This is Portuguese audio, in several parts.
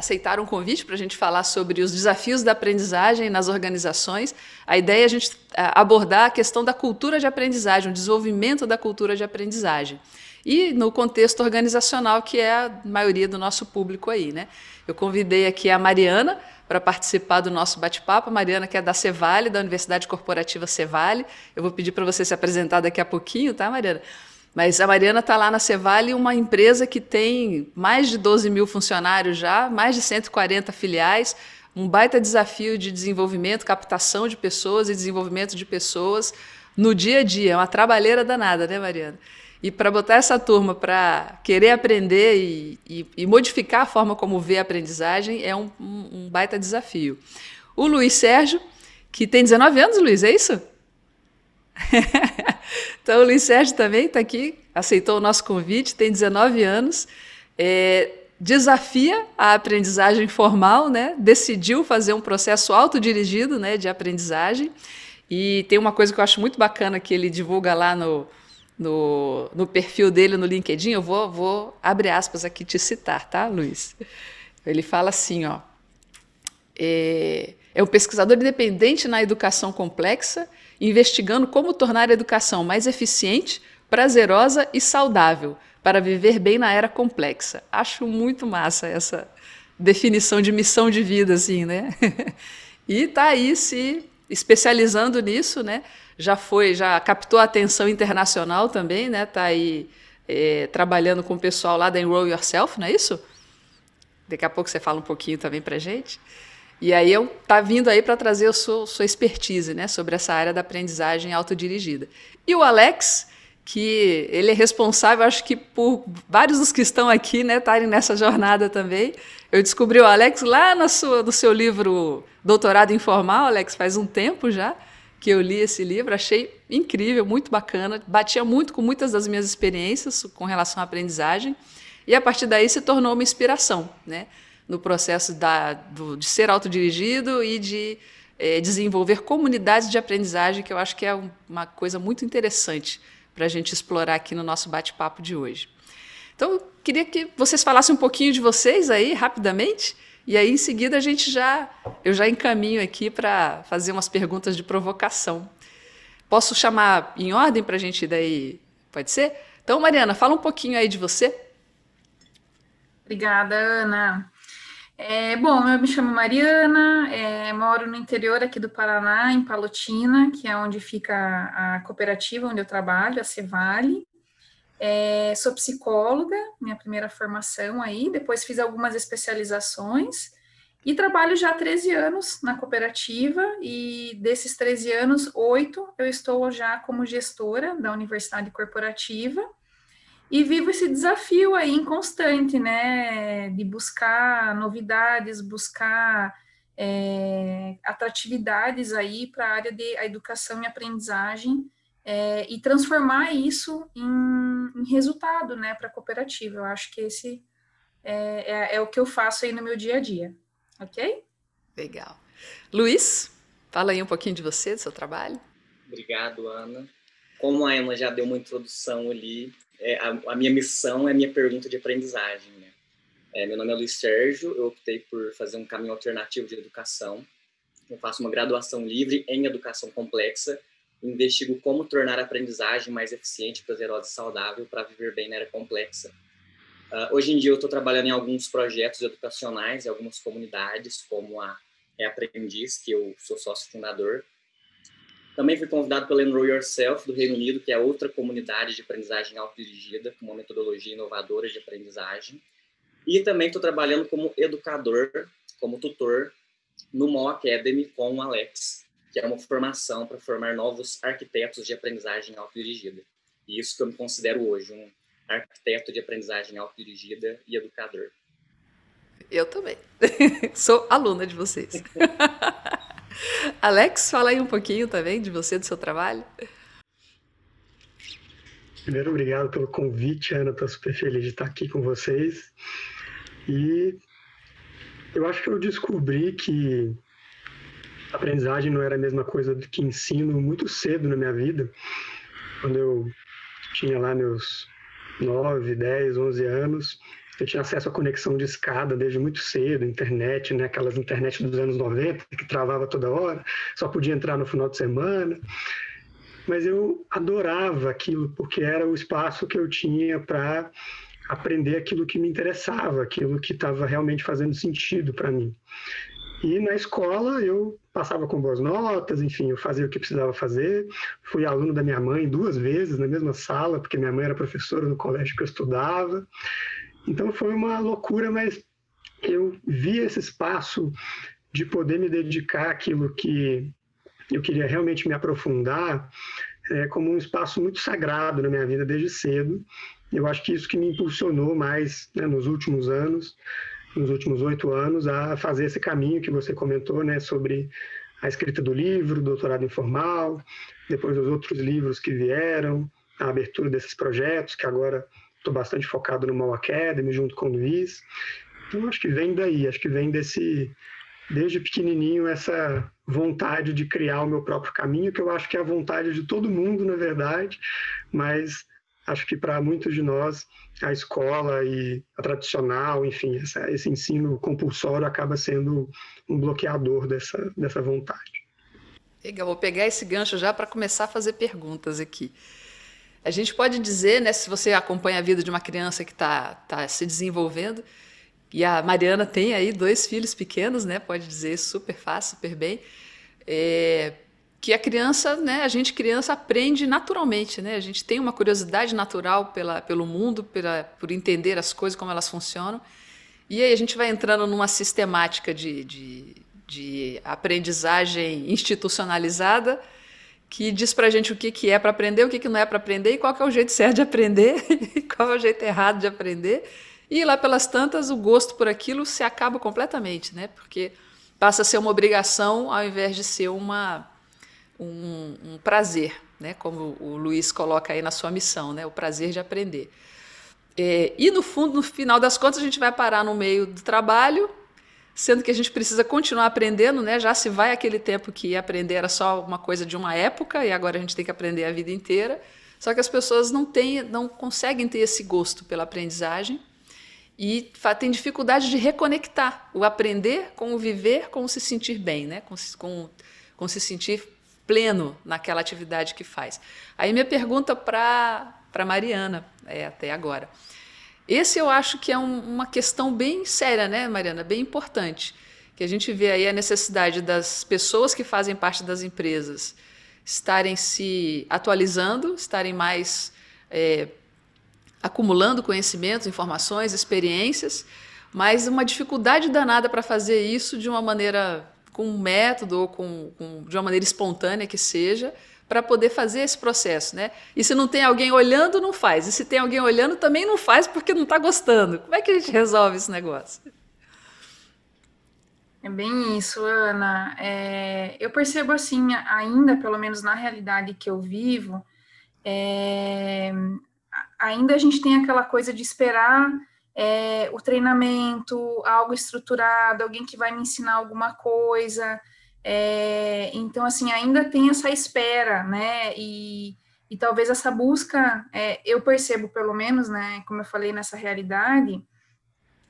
aceitaram o convite para a gente falar sobre os desafios da aprendizagem nas organizações. A ideia é a gente abordar a questão da cultura de aprendizagem, o desenvolvimento da cultura de aprendizagem. E no contexto organizacional, que é a maioria do nosso público aí. Né? Eu convidei aqui a Mariana para participar do nosso bate-papo. A Mariana, que é da Cevale, da Universidade Corporativa Cevale. Eu vou pedir para você se apresentar daqui a pouquinho, tá, Mariana? Mas a Mariana está lá na Cevale, uma empresa que tem mais de 12 mil funcionários já, mais de 140 filiais, um baita desafio de desenvolvimento, captação de pessoas e desenvolvimento de pessoas no dia a dia. É uma trabalheira danada, né, Mariana? E para botar essa turma para querer aprender e, e, e, modificar a forma como vê a aprendizagem é um, um, um baita desafio. O Luiz Sérgio, que tem 19 anos, Luiz, é isso? então, o Luiz Sérgio também está aqui, aceitou o nosso convite, tem 19 anos, é, desafia a aprendizagem formal, né? decidiu fazer um processo autodirigido né, de aprendizagem. E tem uma coisa que eu acho muito bacana que ele divulga lá no, no, no perfil dele no LinkedIn. Eu vou, vou abrir aspas aqui te citar, tá, Luiz? Ele fala assim, ó. É, é um pesquisador independente na educação complexa investigando como tornar a educação mais eficiente, prazerosa e saudável para viver bem na era complexa. Acho muito massa essa definição de missão de vida, assim, né? e está aí se especializando nisso, né? Já foi, já captou a atenção internacional também, né? Está aí é, trabalhando com o pessoal lá da Enroll Yourself, não é isso? Daqui a pouco você fala um pouquinho também para gente. E aí eu tá vindo aí para trazer a sua, sua expertise, né, sobre essa área da aprendizagem autodirigida. E o Alex, que ele é responsável, acho que por vários dos que estão aqui, né, estarem nessa jornada também. Eu descobri o Alex lá no seu, no seu livro Doutorado Informal, Alex, faz um tempo já que eu li esse livro, achei incrível, muito bacana, batia muito com muitas das minhas experiências com relação à aprendizagem, e a partir daí se tornou uma inspiração, né? No processo da, do, de ser autodirigido e de é, desenvolver comunidades de aprendizagem, que eu acho que é um, uma coisa muito interessante para a gente explorar aqui no nosso bate-papo de hoje. Então, eu queria que vocês falassem um pouquinho de vocês aí, rapidamente, e aí em seguida a gente já, eu já encaminho aqui para fazer umas perguntas de provocação. Posso chamar em ordem para a gente daí? Pode ser? Então, Mariana, fala um pouquinho aí de você. Obrigada, Ana. É, bom, eu me chamo Mariana, é, moro no interior aqui do Paraná, em Palotina, que é onde fica a cooperativa onde eu trabalho, a Cevale. É, sou psicóloga, minha primeira formação aí, depois fiz algumas especializações e trabalho já há 13 anos na cooperativa e desses 13 anos, oito eu estou já como gestora da Universidade Corporativa e vivo esse desafio aí inconstante, né, de buscar novidades, buscar é, atratividades aí para a área de educação e aprendizagem é, e transformar isso em, em resultado, né, para a cooperativa. Eu acho que esse é, é, é o que eu faço aí no meu dia a dia, ok? Legal. Luiz, fala aí um pouquinho de você, do seu trabalho. Obrigado, Ana. Como a Emma já deu uma introdução ali, é, a, a, minha missão é a minha pergunta de aprendizagem. Né? É, meu nome é Luiz Sérgio, eu optei por fazer um caminho alternativo de educação. Eu faço uma graduação livre em educação complexa, investigo como tornar a aprendizagem mais eficiente, prazerosa e saudável para viver bem na era complexa. Uh, hoje em dia eu estou trabalhando em alguns projetos educacionais, em algumas comunidades, como a é Aprendiz, que eu sou sócio fundador, também fui convidado pela Enroll Yourself, do Reino Unido, que é outra comunidade de aprendizagem autodirigida, com uma metodologia inovadora de aprendizagem. E também estou trabalhando como educador, como tutor, no Mo Academy com o Alex, que é uma formação para formar novos arquitetos de aprendizagem autodirigida. E isso que eu me considero hoje, um arquiteto de aprendizagem autodirigida e educador. Eu também. Sou aluna de vocês. Alex, fala aí um pouquinho também de você, do seu trabalho. Primeiro, obrigado pelo convite, Ana. Estou super feliz de estar aqui com vocês. E eu acho que eu descobri que aprendizagem não era a mesma coisa do que ensino muito cedo na minha vida. Quando eu tinha lá meus 9, 10, 11 anos, eu tinha acesso à conexão de escada desde muito cedo, internet, né, aquelas internet dos anos 90 que travava toda hora, só podia entrar no final de semana. Mas eu adorava aquilo porque era o espaço que eu tinha para aprender aquilo que me interessava, aquilo que estava realmente fazendo sentido para mim. E na escola eu passava com boas notas, enfim, eu fazia o que precisava fazer. Fui aluno da minha mãe duas vezes na mesma sala, porque minha mãe era professora no colégio que eu estudava. Então foi uma loucura, mas eu vi esse espaço de poder me dedicar àquilo que eu queria realmente me aprofundar é, como um espaço muito sagrado na minha vida desde cedo. Eu acho que isso que me impulsionou mais né, nos últimos anos nos últimos oito anos a fazer esse caminho que você comentou, né, sobre a escrita do livro, doutorado informal, depois os outros livros que vieram, a abertura desses projetos, que agora estou bastante focado no Mall Academy, junto com o Luiz. Então, acho que vem daí, acho que vem desse, desde pequenininho, essa vontade de criar o meu próprio caminho, que eu acho que é a vontade de todo mundo, na verdade, mas acho que para muitos de nós a escola e a tradicional, enfim, essa, esse ensino compulsório acaba sendo um bloqueador dessa, dessa vontade. Legal, vou pegar esse gancho já para começar a fazer perguntas aqui. A gente pode dizer, né, se você acompanha a vida de uma criança que está tá se desenvolvendo, e a Mariana tem aí dois filhos pequenos, né, pode dizer super fácil, super bem, é, que a criança, né, a gente criança aprende naturalmente, né? A gente tem uma curiosidade natural pela, pelo mundo, pela, por entender as coisas como elas funcionam. E aí a gente vai entrando numa sistemática de, de, de aprendizagem institucionalizada que diz para a gente o que, que é para aprender, o que, que não é para aprender e qual que é o jeito certo de aprender, qual é o jeito errado de aprender. E lá pelas tantas, o gosto por aquilo se acaba completamente, né? Porque passa a ser uma obrigação ao invés de ser uma um, um prazer, né? como o Luiz coloca aí na sua missão, né? o prazer de aprender. É, e no fundo, no final das contas, a gente vai parar no meio do trabalho, sendo que a gente precisa continuar aprendendo, né? Já se vai aquele tempo que aprender era só uma coisa de uma época e agora a gente tem que aprender a vida inteira. Só que as pessoas não têm, não conseguem ter esse gosto pela aprendizagem e têm dificuldade de reconectar o aprender com o viver, com o se sentir bem, né? Com, com, com se sentir pleno naquela atividade que faz. Aí minha pergunta para Mariana, é, até agora. Esse eu acho que é um, uma questão bem séria, né, Mariana? Bem importante. Que a gente vê aí a necessidade das pessoas que fazem parte das empresas estarem se atualizando, estarem mais é, acumulando conhecimentos, informações, experiências, mas uma dificuldade danada para fazer isso de uma maneira com um método ou com, com, de uma maneira espontânea que seja, para poder fazer esse processo, né? E se não tem alguém olhando, não faz. E se tem alguém olhando, também não faz porque não está gostando. Como é que a gente resolve esse negócio? É bem isso, Ana. É, eu percebo assim, ainda, pelo menos na realidade que eu vivo, é, ainda a gente tem aquela coisa de esperar é, o treinamento, algo estruturado, alguém que vai me ensinar alguma coisa. É, então, assim, ainda tem essa espera, né? E, e talvez essa busca, é, eu percebo pelo menos, né? Como eu falei nessa realidade,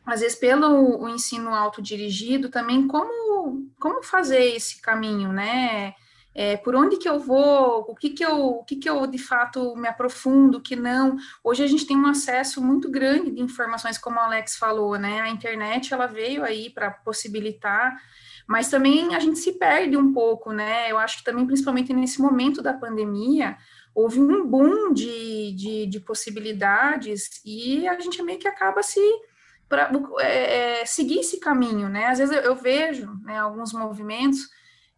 às vezes pelo o ensino autodirigido também, como, como fazer esse caminho, né? é, por onde que eu vou, o que que eu, o que que eu de fato me aprofundo, o que não. Hoje a gente tem um acesso muito grande de informações, como o Alex falou, né? A internet ela veio aí para possibilitar, mas também a gente se perde um pouco, né? Eu acho que também, principalmente nesse momento da pandemia, houve um boom de, de, de possibilidades e a gente meio que acaba se para é, é, seguir esse caminho, né? Às vezes eu, eu vejo né, alguns movimentos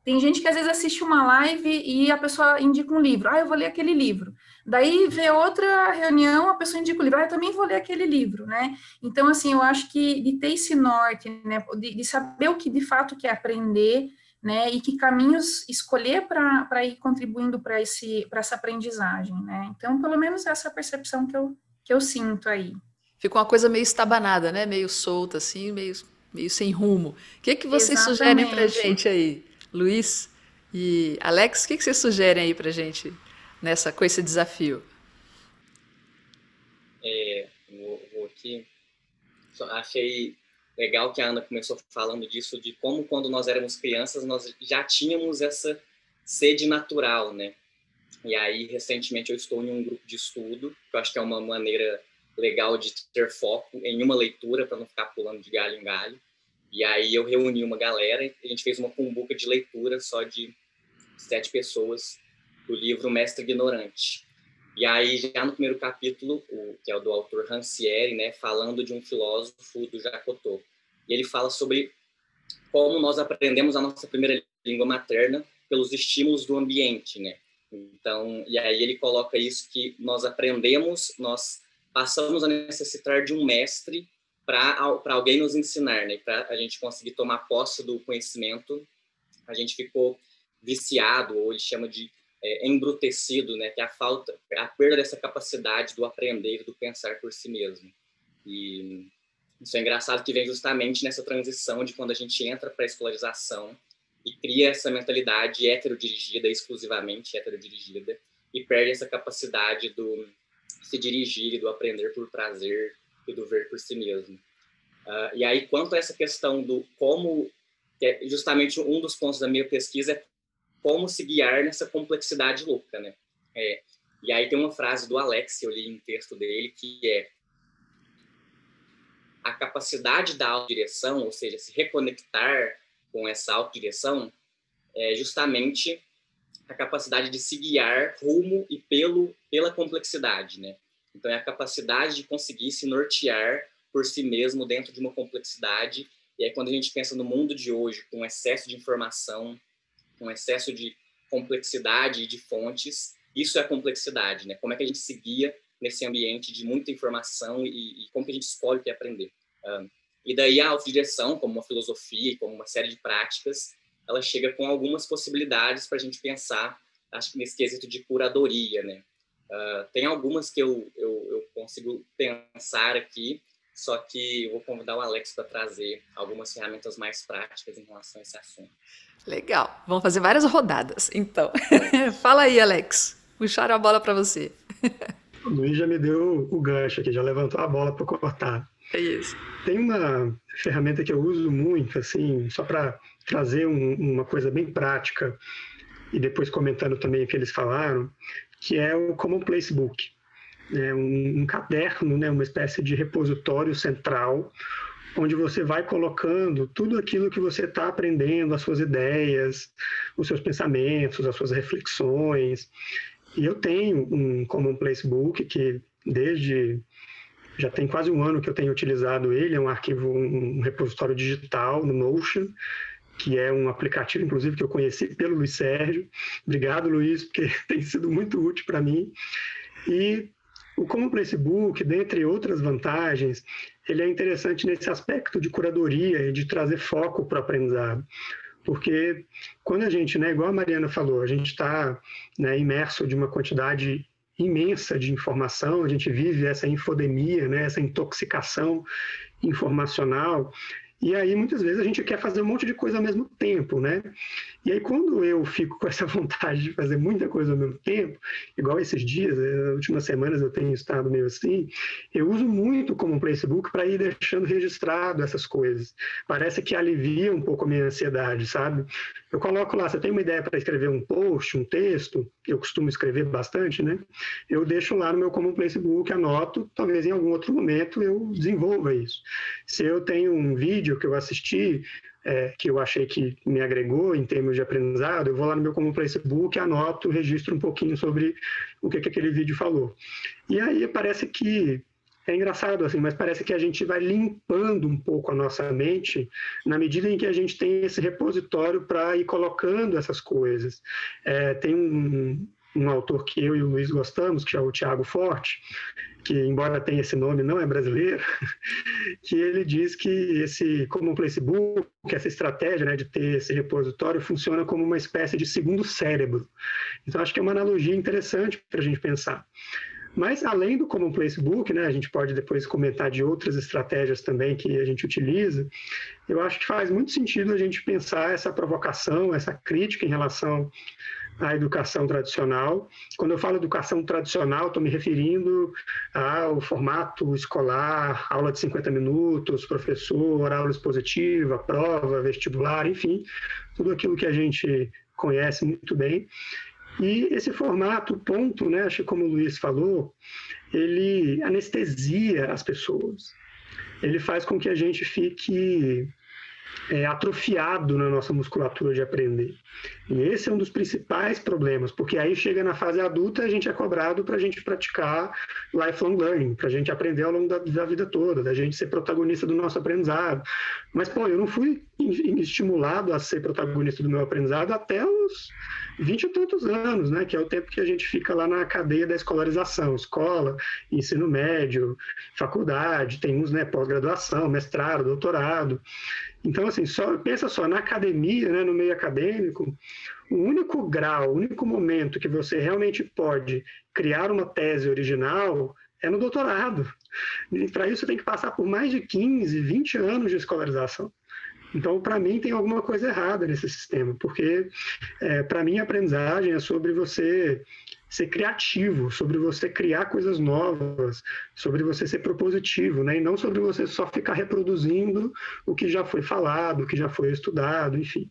tem gente que às vezes assiste uma live e a pessoa indica um livro. Ah, eu vou ler aquele livro. Daí vê outra reunião, a pessoa indica o livro. Ah, eu também vou ler aquele livro, né? Então, assim, eu acho que de ter esse norte, né? De, de saber o que de fato quer aprender, né? E que caminhos escolher para ir contribuindo para essa aprendizagem, né? Então, pelo menos essa percepção que eu, que eu sinto aí. Fica uma coisa meio estabanada, né? Meio solta, assim, meio, meio sem rumo. O que, que vocês Exatamente. sugerem para gente aí? Luiz e Alex, o que, vocês sugerem aí para gente nessa, com esse desafio? É, vou, vou aqui achei legal que a Ana começou falando disso, de como quando nós éramos crianças nós já tínhamos essa sede natural, né? E aí, recentemente, eu estou em um grupo de estudo, que eu acho que é uma maneira legal de ter foco em uma leitura, para não ficar pulando de galho em galho. E aí eu reuni uma galera a gente fez uma cumbuca de leitura só de sete pessoas do livro Mestre Ignorante. E aí, já no primeiro capítulo, o, que é o do autor Rancière, né, falando de um filósofo do Jacotô. E ele fala sobre como nós aprendemos a nossa primeira língua materna pelos estímulos do ambiente, né? Então, e aí ele coloca isso que nós aprendemos, nós passamos a necessitar de um mestre para alguém nos ensinar, né? Para a gente conseguir tomar posse do conhecimento, a gente ficou viciado, ou ele chama de é, embrutecido, né? Que é a falta, a perda dessa capacidade do aprender, do pensar por si mesmo. E isso é engraçado que vem justamente nessa transição de quando a gente entra para a escolarização e cria essa mentalidade heterodirigida, exclusivamente heterodirigida, e perde essa capacidade do se dirigir do aprender por prazer e do ver por si mesmo. Uh, e aí, quanto a essa questão do como, que é justamente um dos pontos da minha pesquisa, é como se guiar nessa complexidade louca, né? É, e aí tem uma frase do Alex, eu li em texto dele, que é a capacidade da autodireção, ou seja, se reconectar com essa autodireção, é justamente a capacidade de se guiar rumo e pelo pela complexidade, né? Então é a capacidade de conseguir se nortear por si mesmo dentro de uma complexidade. E aí quando a gente pensa no mundo de hoje, com excesso de informação, com excesso de complexidade de fontes, isso é complexidade, né? Como é que a gente se guia nesse ambiente de muita informação e, e como que a gente escolhe o que aprender. Um, e daí a autodireção, como uma filosofia, como uma série de práticas, ela chega com algumas possibilidades para a gente pensar, acho que nesse quesito de curadoria, né? Uh, tem algumas que eu, eu, eu, consigo pensar aqui, só que eu vou convidar o Alex para trazer algumas ferramentas mais práticas em relação a esse assunto. Legal, vamos fazer várias rodadas, então. Fala aí, Alex, puxaram a bola para você. o Luiz já me deu o gancho aqui, já levantou a bola para cortar. É isso. Tem uma ferramenta que eu uso muito, assim, só para trazer um, uma coisa bem prática e depois comentando também o que eles falaram, que é o Commonplace Book. É um, um caderno, né, uma espécie de repositório central, onde você vai colocando tudo aquilo que você está aprendendo, as suas ideias, os seus pensamentos, as suas reflexões. E eu tenho um Commonplace Book que desde já tem quase um ano que eu tenho utilizado ele, é um arquivo, um repositório digital no Notion, que é um aplicativo, inclusive, que eu conheci pelo Luiz Sérgio. Obrigado, Luiz, porque tem sido muito útil para mim. E o Como Book, dentre outras vantagens, ele é interessante nesse aspecto de curadoria e de trazer foco para o aprendizado. Porque quando a gente, né, igual a Mariana falou, a gente está né, imerso de uma quantidade imensa de informação, a gente vive essa infodemia, né, essa intoxicação informacional, e aí, muitas vezes, a gente quer fazer um monte de coisa ao mesmo tempo, né? E aí, quando eu fico com essa vontade de fazer muita coisa ao mesmo tempo, igual esses dias, eh, nas últimas semanas eu tenho estado meio assim, eu uso muito como um Facebook para ir deixando registrado essas coisas. Parece que alivia um pouco a minha ansiedade, sabe? Eu coloco lá, você tem uma ideia para escrever um post, um texto, eu costumo escrever bastante, né? Eu deixo lá no meu Common Facebook, anoto, talvez em algum outro momento eu desenvolva isso. Se eu tenho um vídeo que eu assisti, é, que eu achei que me agregou em termos de aprendizado, eu vou lá no meu Common Facebook, anoto, registro um pouquinho sobre o que, que aquele vídeo falou. E aí parece que é engraçado assim, mas parece que a gente vai limpando um pouco a nossa mente na medida em que a gente tem esse repositório para ir colocando essas coisas. É, tem um, um autor que eu e o Luiz gostamos, que é o Tiago Forte, que embora tenha esse nome, não é brasileiro, que ele diz que esse como um Facebook, essa estratégia né, de ter esse repositório funciona como uma espécie de segundo cérebro. Então acho que é uma analogia interessante para a gente pensar. Mas além do Common Place Book, né, a gente pode depois comentar de outras estratégias também que a gente utiliza. Eu acho que faz muito sentido a gente pensar essa provocação, essa crítica em relação à educação tradicional. Quando eu falo educação tradicional, estou me referindo ao formato escolar, aula de 50 minutos, professor, aula expositiva, prova, vestibular, enfim, tudo aquilo que a gente conhece muito bem. E esse formato, ponto, né, acho que como o Luiz falou, ele anestesia as pessoas. Ele faz com que a gente fique é, atrofiado na nossa musculatura de aprender. E esse é um dos principais problemas, porque aí chega na fase adulta a gente é cobrado para a gente praticar lifelong learning, para a gente aprender ao longo da, da, vida toda, da gente ser protagonista do nosso aprendizado. Mas, pô, eu não fui estimulado a ser protagonista do meu aprendizado até os vinte e tantos anos, né? Que é o tempo que a gente fica lá na cadeia da escolarização, escola, ensino médio, faculdade, tem uns, né, pós-graduação, mestrado, doutorado. Então, assim, só, pensa só, na academia, né, no meio acadêmico, o único grau, o único momento que você realmente pode criar uma tese original é no doutorado. E para isso tem que passar por mais de 15, 20 anos de escolarização. Então, para mim, tem alguma coisa errada nesse sistema, porque é, para mim a aprendizagem é sobre você ser criativo, sobre você criar coisas novas, sobre você ser propositivo, né? E não sobre você só ficar reproduzindo o que já foi falado, o que já foi estudado, enfim.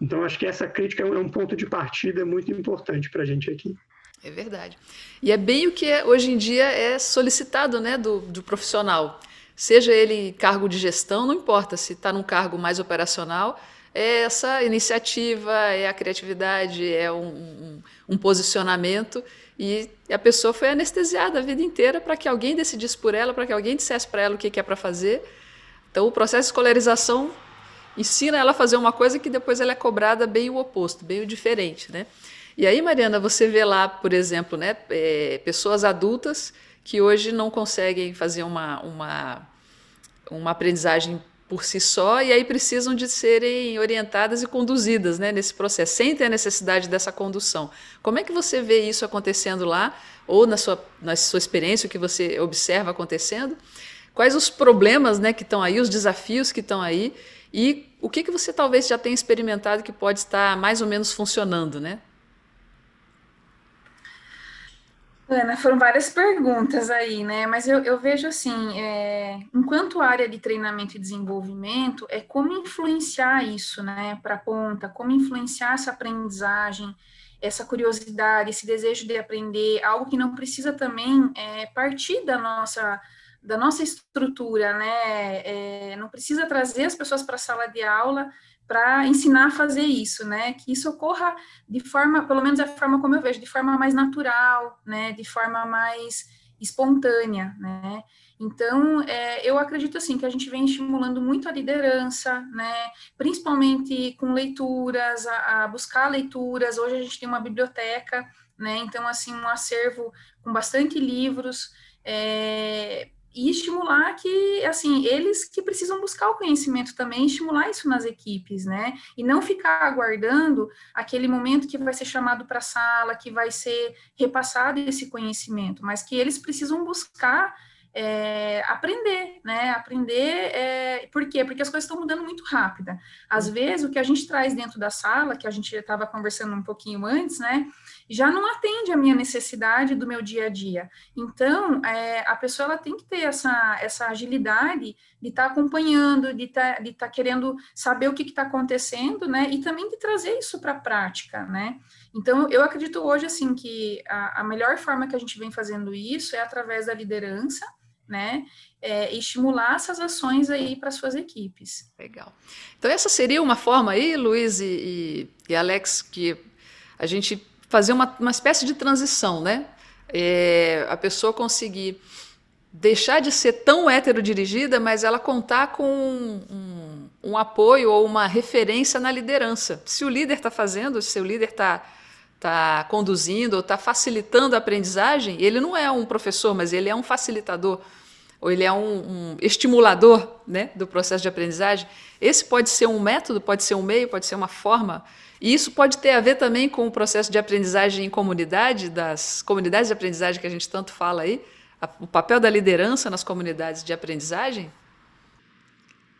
Então, acho que essa crítica é um ponto de partida muito importante para a gente aqui. É verdade. E é bem o que é, hoje em dia é solicitado né, do, do profissional. Seja ele cargo de gestão, não importa se está num cargo mais operacional, é essa iniciativa, é a criatividade, é um, um, um posicionamento. E a pessoa foi anestesiada a vida inteira para que alguém decidisse por ela, para que alguém dissesse para ela o que, que é para fazer. Então, o processo de escolarização ensina ela a fazer uma coisa que depois ela é cobrada bem o oposto, bem o diferente, né? E aí, Mariana, você vê lá, por exemplo, né, é, pessoas adultas que hoje não conseguem fazer uma, uma, uma aprendizagem por si só e aí precisam de serem orientadas e conduzidas né, nesse processo, sem ter a necessidade dessa condução. Como é que você vê isso acontecendo lá, ou na sua, na sua experiência, o que você observa acontecendo? Quais os problemas né, que estão aí, os desafios que estão aí, e o que, que você talvez já tenha experimentado que pode estar mais ou menos funcionando, né? Ana, foram várias perguntas aí, né? Mas eu, eu vejo assim, é, enquanto área de treinamento e desenvolvimento, é como influenciar isso, né, para a ponta, como influenciar essa aprendizagem, essa curiosidade, esse desejo de aprender, algo que não precisa também é, partir da nossa da nossa estrutura, né? É, não precisa trazer as pessoas para a sala de aula para ensinar a fazer isso, né? Que isso ocorra de forma, pelo menos a forma como eu vejo, de forma mais natural, né? De forma mais espontânea, né? Então, é, eu acredito assim que a gente vem estimulando muito a liderança, né? Principalmente com leituras, a, a buscar leituras. Hoje a gente tem uma biblioteca, né? Então, assim, um acervo com bastante livros. É, e estimular que, assim, eles que precisam buscar o conhecimento também, estimular isso nas equipes, né? E não ficar aguardando aquele momento que vai ser chamado para a sala, que vai ser repassado esse conhecimento, mas que eles precisam buscar é, aprender, né? Aprender, é, por quê? Porque as coisas estão mudando muito rápida. Às vezes, o que a gente traz dentro da sala, que a gente estava conversando um pouquinho antes, né? Já não atende a minha necessidade do meu dia a dia. Então, é, a pessoa ela tem que ter essa, essa agilidade de estar tá acompanhando, de tá, estar tá querendo saber o que está acontecendo, né? E também de trazer isso para a prática, né? Então, eu acredito hoje, assim, que a, a melhor forma que a gente vem fazendo isso é através da liderança, né? É, estimular essas ações aí para suas equipes. Legal. Então, essa seria uma forma aí, Luiz e, e Alex, que a gente fazer uma, uma espécie de transição, né? É, a pessoa conseguir deixar de ser tão heterodirigida, mas ela contar com um, um, um apoio ou uma referência na liderança. Se o líder está fazendo, se o líder está tá conduzindo ou está facilitando a aprendizagem, ele não é um professor, mas ele é um facilitador ou ele é um, um, estimulador né, do processo de aprendizagem. Esse pode ser um método, pode ser um meio, pode ser uma forma. E isso pode ter a ver também com o processo de aprendizagem em comunidade, das comunidades de aprendizagem que a gente tanto fala aí, a, o papel da liderança nas comunidades de aprendizagem.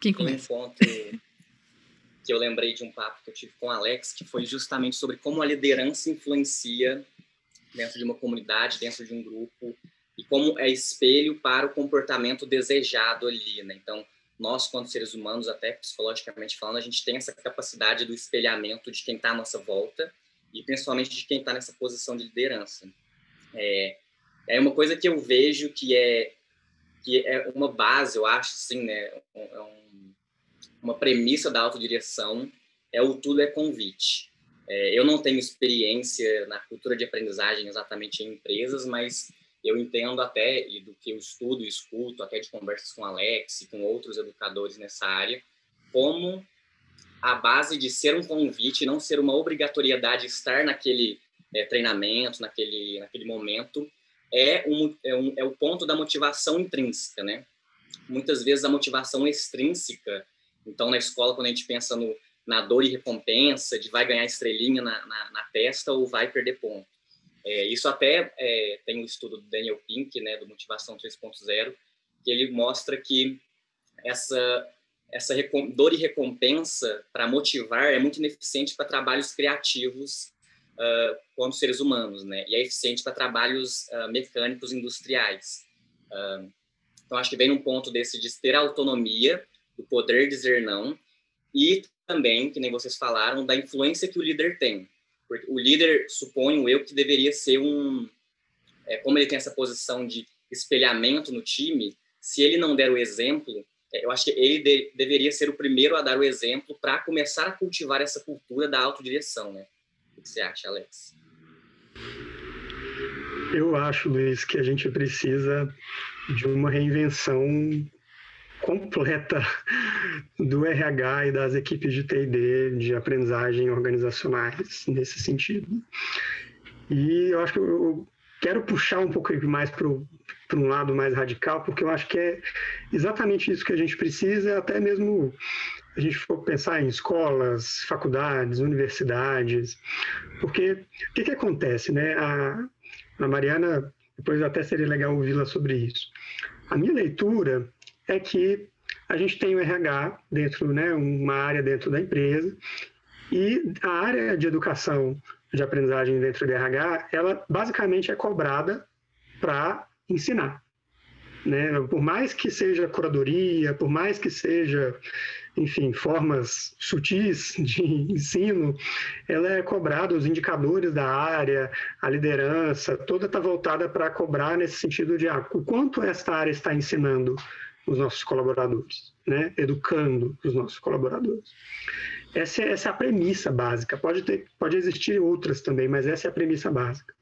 Quem começa? Um ponto que eu lembrei de um papo que eu tive com o Alex, que foi justamente sobre como a liderança influencia dentro de uma comunidade, dentro de um grupo, e como é espelho para o comportamento desejado ali, né? Então, nós, quanto seres humanos, até psicologicamente falando, a gente tem essa capacidade do espelhamento de quem está à nossa volta e principalmente de quem está nessa posição de liderança. É, é uma coisa que eu vejo que é que é uma base, eu acho, assim, né? É um, uma premissa da autodireção é o tudo é convite. É, eu não tenho experiência na cultura de aprendizagem exatamente em empresas, mas eu entendo até, e do que eu estudo e escuto, até de conversas com Alex e com outros educadores nessa área, como a base de ser um convite, não ser uma obrigatoriedade estar naquele é, treinamento, naquele, naquele momento, é, um, é, um, é o ponto da motivação intrínseca, né? Muitas vezes a motivação extrínseca, então na escola, quando a gente pensa no, na dor e recompensa, de vai ganhar estrelinha na, na, na testa ou vai perder ponto. É, isso até é, tem um estudo do Daniel Pink, né, do Motivação 3.0, que ele mostra que essa essa dor e recompensa para motivar é muito ineficiente para trabalhos criativos uh, como seres humanos, né? E é eficiente para trabalhos uh, mecânicos industriais. Uh, então acho que vem num ponto desse de ter autonomia, do poder dizer não e também, que nem vocês falaram, da influência que o líder tem. Porque o líder, suponho eu, que deveria ser um. É, como ele tem essa posição de espelhamento no time, se ele não der o exemplo, é, eu acho que ele de, deveria ser o primeiro a dar o exemplo para começar a cultivar essa cultura da autodireção, né? O que você acha, Alex? Eu acho, Luiz, que a gente precisa de uma reinvenção completa do RH e das equipes de TD, de aprendizagem organizacionais, nesse sentido. E eu acho que eu quero puxar um pouco mais para um lado mais radical, porque eu acho que é exatamente isso que a gente precisa, até mesmo a gente for pensar em escolas, faculdades, universidades, porque o que, que acontece, né? A, a Mariana, depois até seria legal ouvi-la sobre isso. A minha leitura é que a gente tem o RH dentro, né, uma área dentro da empresa, e a área de educação de aprendizagem dentro do RH, ela basicamente é cobrada para ensinar. Né? Por mais que seja curadoria, por mais que seja, enfim, formas sutis de ensino, ela é cobrada, os indicadores da área, a liderança, toda está voltada para cobrar nesse sentido de ah, o quanto esta área está ensinando os nossos colaboradores, né? educando os nossos colaboradores. Essa, é, essa é a premissa básica. Pode, ter, pode existir outras também, mas essa é a premissa básica.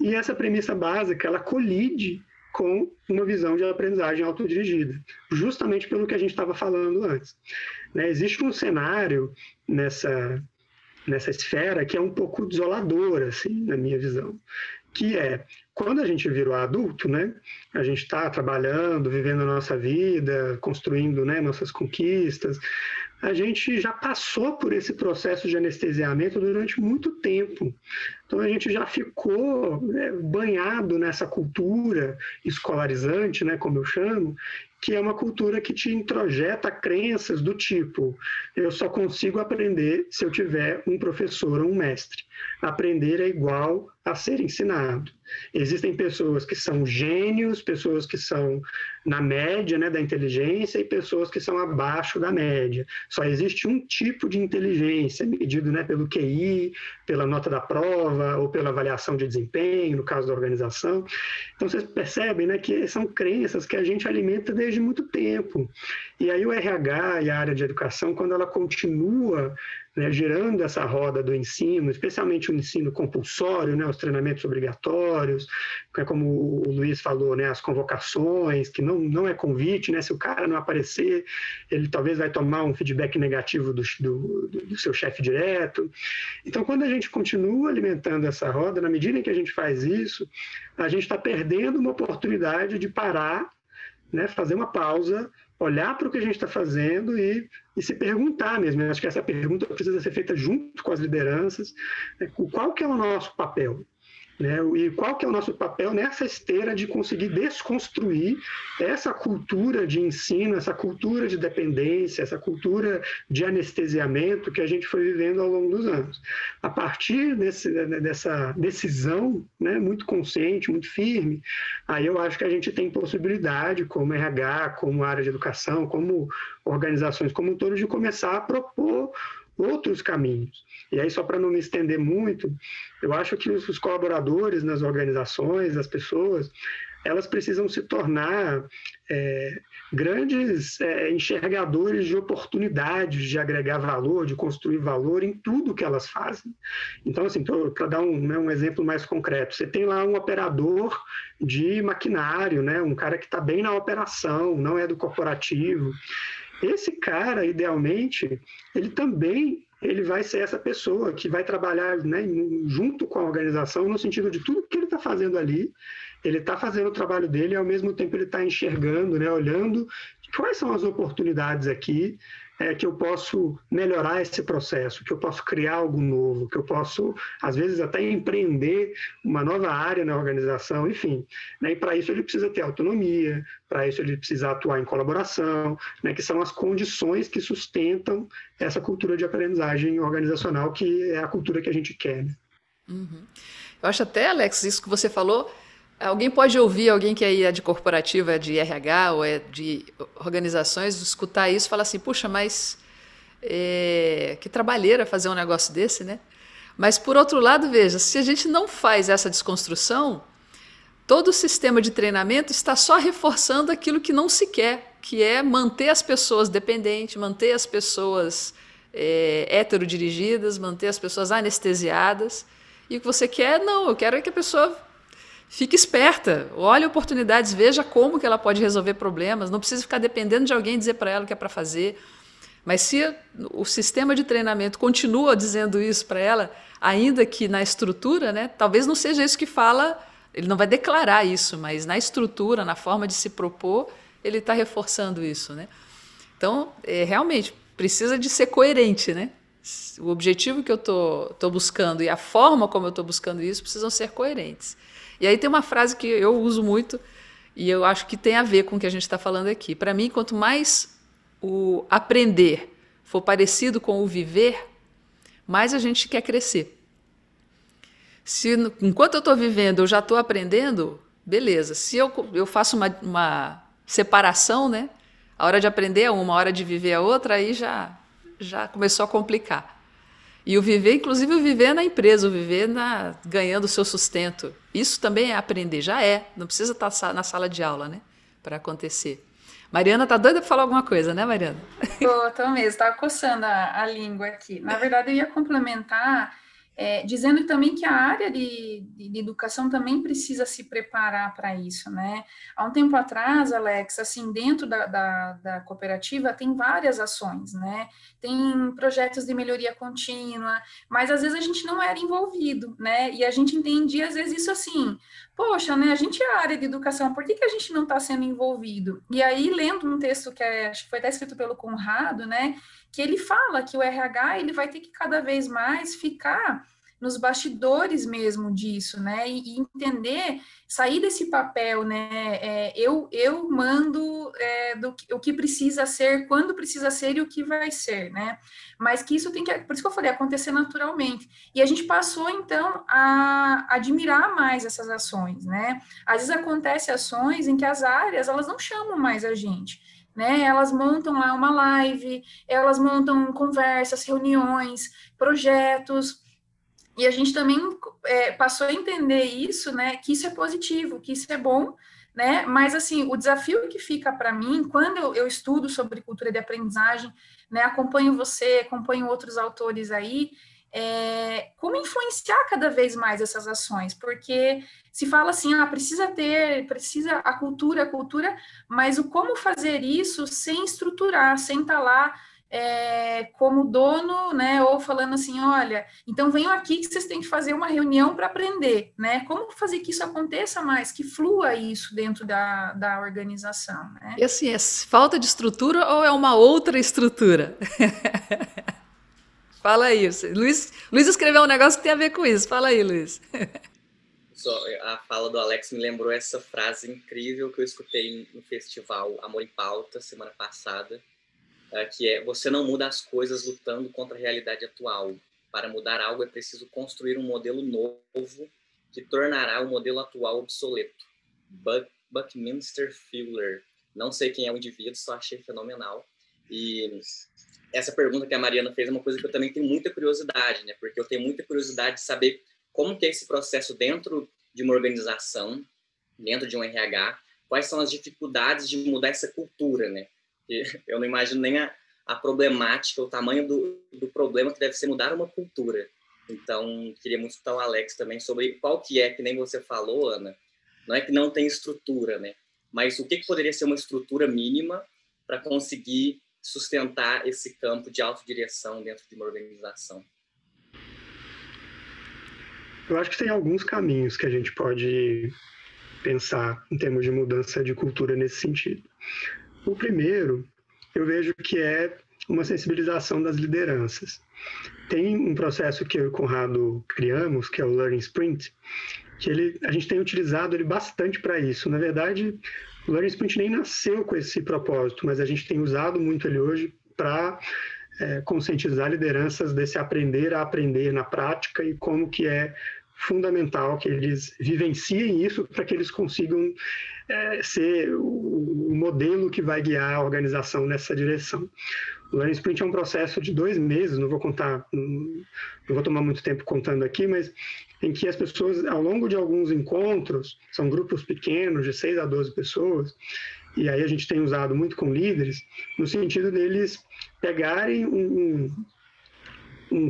E essa premissa básica, ela colide com uma visão de aprendizagem autodirigida, justamente pelo que a gente estava falando antes. Né? Existe um cenário nessa, nessa esfera que é um pouco desolador, assim, na minha visão, que é quando a gente virou adulto, né, a gente está trabalhando, vivendo a nossa vida, construindo né, nossas conquistas, a gente já passou por esse processo de anestesiamento durante muito tempo. Então a gente já ficou né, banhado nessa cultura escolarizante, né, como eu chamo, que é uma cultura que te introjeta crenças do tipo: eu só consigo aprender se eu tiver um professor ou um mestre. Aprender é igual a ser ensinado. Existem pessoas que são gênios, pessoas que são na média né, da inteligência e pessoas que são abaixo da média. Só existe um tipo de inteligência, medido né, pelo QI, pela nota da prova ou pela avaliação de desempenho, no caso da organização. Então, vocês percebem né, que são crenças que a gente alimenta desde muito tempo. E aí o RH e a área de educação, quando ela continua né, gerando essa roda do ensino, especialmente o ensino compulsório, né, os treinamentos obrigatórios, é como o Luiz falou, né, as convocações, que não, não é convite, né, se o cara não aparecer, ele talvez vai tomar um feedback negativo do, do, do seu chefe direto. Então, quando a gente continua alimentando essa roda, na medida em que a gente faz isso, a gente está perdendo uma oportunidade de parar, né, fazer uma pausa, olhar para o que a gente está fazendo e, e, se perguntar mesmo. Eu acho que essa pergunta precisa ser feita junto com as lideranças. Né? Qual que é o nosso papel? Né? E qual que é o nosso papel nessa esteira de conseguir desconstruir essa cultura de ensino, essa cultura de dependência, essa cultura de anestesiamento que a gente foi vivendo ao longo dos anos. A partir desse, dessa decisão né, muito consciente, muito firme, aí eu acho que a gente tem possibilidade, como RH, como área de educação, como organizações como um todo, de começar a propor outros caminhos. E aí, só para não me estender muito, eu acho que os colaboradores nas organizações, as pessoas, elas precisam se tornar é, grandes é, enxergadores de oportunidades de agregar valor, de construir valor em tudo que elas fazem. Então, assim, para dar um, né, um, exemplo mais concreto, você tem lá um operador de maquinário, né, um cara que está bem na operação, não é do corporativo. Esse cara, idealmente, ele também ele vai ser essa pessoa que vai trabalhar né, junto com a organização no sentido de tudo que ele está fazendo ali, ele está fazendo o trabalho dele e ao mesmo tempo ele está enxergando, né, olhando quais são as oportunidades aqui é, que eu posso melhorar esse processo, que eu posso criar algo novo, que eu posso, às vezes, até empreender uma nova área na organização, enfim. Né? E para isso ele precisa ter autonomia, para isso ele precisa atuar em colaboração, né? que são as condições que sustentam essa cultura de aprendizagem organizacional, que é a cultura que a gente quer. Né? Uhum. Eu acho até, Alex, isso que você falou Alguém pode ouvir, alguém que aí é de corporativa, é de RH ou é de organizações, escutar isso e falar assim, puxa, mas é, que trabalheira fazer um negócio desse, né? Mas, por outro lado, veja, se a gente não faz essa desconstrução, todo o sistema de treinamento está só reforçando aquilo que não se quer, que é manter as pessoas dependentes, manter as pessoas é, heterodirigidas, manter as pessoas anestesiadas. E o que você quer, não, eu quero é que a pessoa Fique esperta, olhe oportunidades, veja como que ela pode resolver problemas, não precisa ficar dependendo de alguém dizer para ela o que é para fazer. Mas se o sistema de treinamento continua dizendo isso para ela, ainda que na estrutura, né, talvez não seja isso que fala, ele não vai declarar isso, mas na estrutura, na forma de se propor, ele está reforçando isso. Né? Então, é, realmente, precisa de ser coerente. Né? O objetivo que eu estou buscando e a forma como eu estou buscando isso precisam ser coerentes. E aí tem uma frase que eu uso muito e eu acho que tem a ver com o que a gente está falando aqui. Para mim, quanto mais o aprender for parecido com o viver, mais a gente quer crescer. Se enquanto eu estou vivendo eu já estou aprendendo, beleza. Se eu, eu faço uma, uma separação, né? A hora de aprender é uma, a hora de viver é outra, aí já, já começou a complicar. E o viver, inclusive o viver na empresa, o viver na, ganhando o seu sustento. Isso também é aprender, já é. Não precisa estar tá na sala de aula, né? Para acontecer. Mariana tá doida para falar alguma coisa, né, Mariana? Tô, tô mesmo, estava coçando a, a língua aqui. Na verdade, eu ia complementar é, dizendo também que a área de, de, de, educação também precisa se preparar para isso, né? Há um tempo atrás, Alex, assim, dentro da, da, da, cooperativa tem várias ações, né? Tem projetos de melhoria contínua, mas às vezes a gente não era envolvido, né? E a gente entendia, às vezes, isso assim, poxa, né? A gente é a área de educação, por que, que a gente não está sendo envolvido? E aí, lendo um texto que é, acho que foi até escrito pelo Conrado, né? que ele fala que o RH ele vai ter que cada vez mais ficar nos bastidores mesmo disso, né? E, entender, sair desse papel, né? É, eu, eu mando é, do o que precisa ser, quando precisa ser e o que vai ser, né? Mas que isso tem que, por isso que eu falei, acontecer naturalmente. E a gente passou, então, a admirar mais essas ações, né? Às vezes acontece ações em que as áreas, elas não chamam mais a gente né? Elas montam lá uma live, elas montam conversas, reuniões, projetos, e a gente também é, passou a entender isso, né? Que isso é positivo, que isso é bom, né? Mas assim, o desafio que fica para mim, quando eu, eu, estudo sobre cultura de aprendizagem, né? Acompanho você, acompanho outros autores aí, é, como influenciar cada vez mais essas ações, porque se fala assim, ah, precisa ter, precisa a cultura, a cultura, mas o como fazer isso sem estruturar, sem estar tá lá é, como dono, né, ou falando assim, olha, então venham aqui que vocês têm que fazer uma reunião para aprender, né, como fazer que isso aconteça mais, que flua isso dentro da, da organização, né? E assim, é falta de estrutura ou é uma outra estrutura? Fala aí, Luiz, Luiz escreveu um negócio que tem a ver com isso. Fala aí, Luiz. Só, a fala do Alex me lembrou essa frase incrível que eu escutei no festival Amor em Pauta semana passada, que é: Você não muda as coisas lutando contra a realidade atual. Para mudar algo é preciso construir um modelo novo que tornará o modelo atual obsoleto. Buck, Buckminster Fuller. Não sei quem é o indivíduo, só achei fenomenal. E essa pergunta que a Mariana fez é uma coisa que eu também tenho muita curiosidade, né? Porque eu tenho muita curiosidade de saber como que é esse processo dentro de uma organização, dentro de um RH, quais são as dificuldades de mudar essa cultura, né? Eu não imagino nem a, a problemática, o tamanho do, do problema que deve ser mudar uma cultura. Então, queria muito escutar o Alex também sobre qual que é, que nem você falou, Ana, não é que não tem estrutura, né? Mas o que, que poderia ser uma estrutura mínima para conseguir sustentar esse campo de autodireção dentro de uma organização? Eu acho que tem alguns caminhos que a gente pode pensar em termos de mudança de cultura nesse sentido. O primeiro, eu vejo que é uma sensibilização das lideranças. Tem um processo que eu e o Conrado criamos, que é o Learning Sprint, que ele, a gente tem utilizado ele bastante para isso. Na verdade, o Learning Sprint nem nasceu com esse propósito, mas a gente tem usado muito ele hoje para é, conscientizar lideranças desse aprender a aprender na prática e como que é fundamental que eles vivenciem isso para que eles consigam é, ser o, modelo que vai guiar a organização nessa direção. O Learning Sprint é um processo de dois meses, não vou contar, não vou tomar muito tempo contando aqui, mas em que as pessoas, ao longo de alguns encontros, são grupos pequenos, de 6 a 12 pessoas, e aí a gente tem usado muito com líderes, no sentido deles pegarem um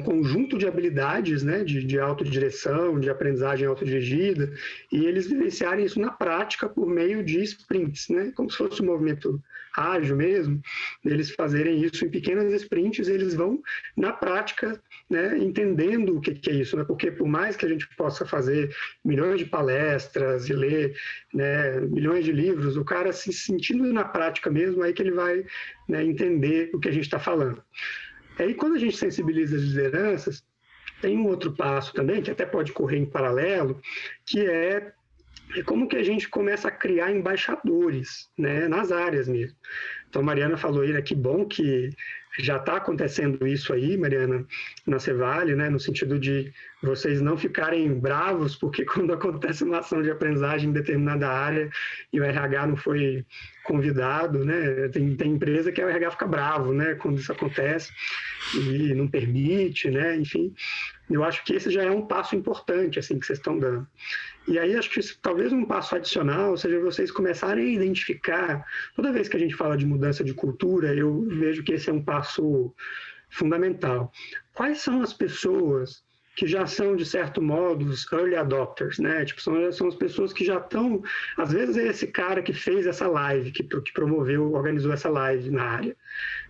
conjunto de habilidades né, de, de autodireção, de aprendizagem autodirigida, e eles vivenciarem isso na prática por meio de sprints, né, como se fosse um movimento ágil mesmo, eles fazerem isso em pequenas sprints, eles vão, na prática, né, entendendo o que, que, é isso, né, porque por mais que a gente possa fazer milhões de palestras e ler né, milhões de livros, o cara se sentindo na prática mesmo, aí que ele vai né, entender o que a gente está falando. Aí, quando a gente sensibiliza as lideranças, tem um outro passo também, que até pode correr em paralelo, que é, é como que a gente começa a criar embaixadores né, nas áreas mesmo. Então, Mariana falou aí, né, que bom que já está acontecendo isso aí, Mariana, na Cevale, né, no sentido de vocês não ficarem bravos, porque quando acontece uma ação de aprendizagem em determinada área e o RH não foi convidado, né, tem, tem empresa que o RH fica bravo, né, quando isso acontece e não permite, né, enfim, eu acho que esse já é um passo importante, assim, que vocês estão dando. E aí acho que talvez um passo adicional seja vocês começarem a identificar, toda vez que a gente fala de mudança de cultura, eu vejo que esse é um passo fundamental. Quais são as pessoas que já são, de certo modo, os early adopters, né? Tipo, são, são as pessoas que já estão. Às vezes é esse cara que fez essa live, que, que promoveu, organizou essa live na área.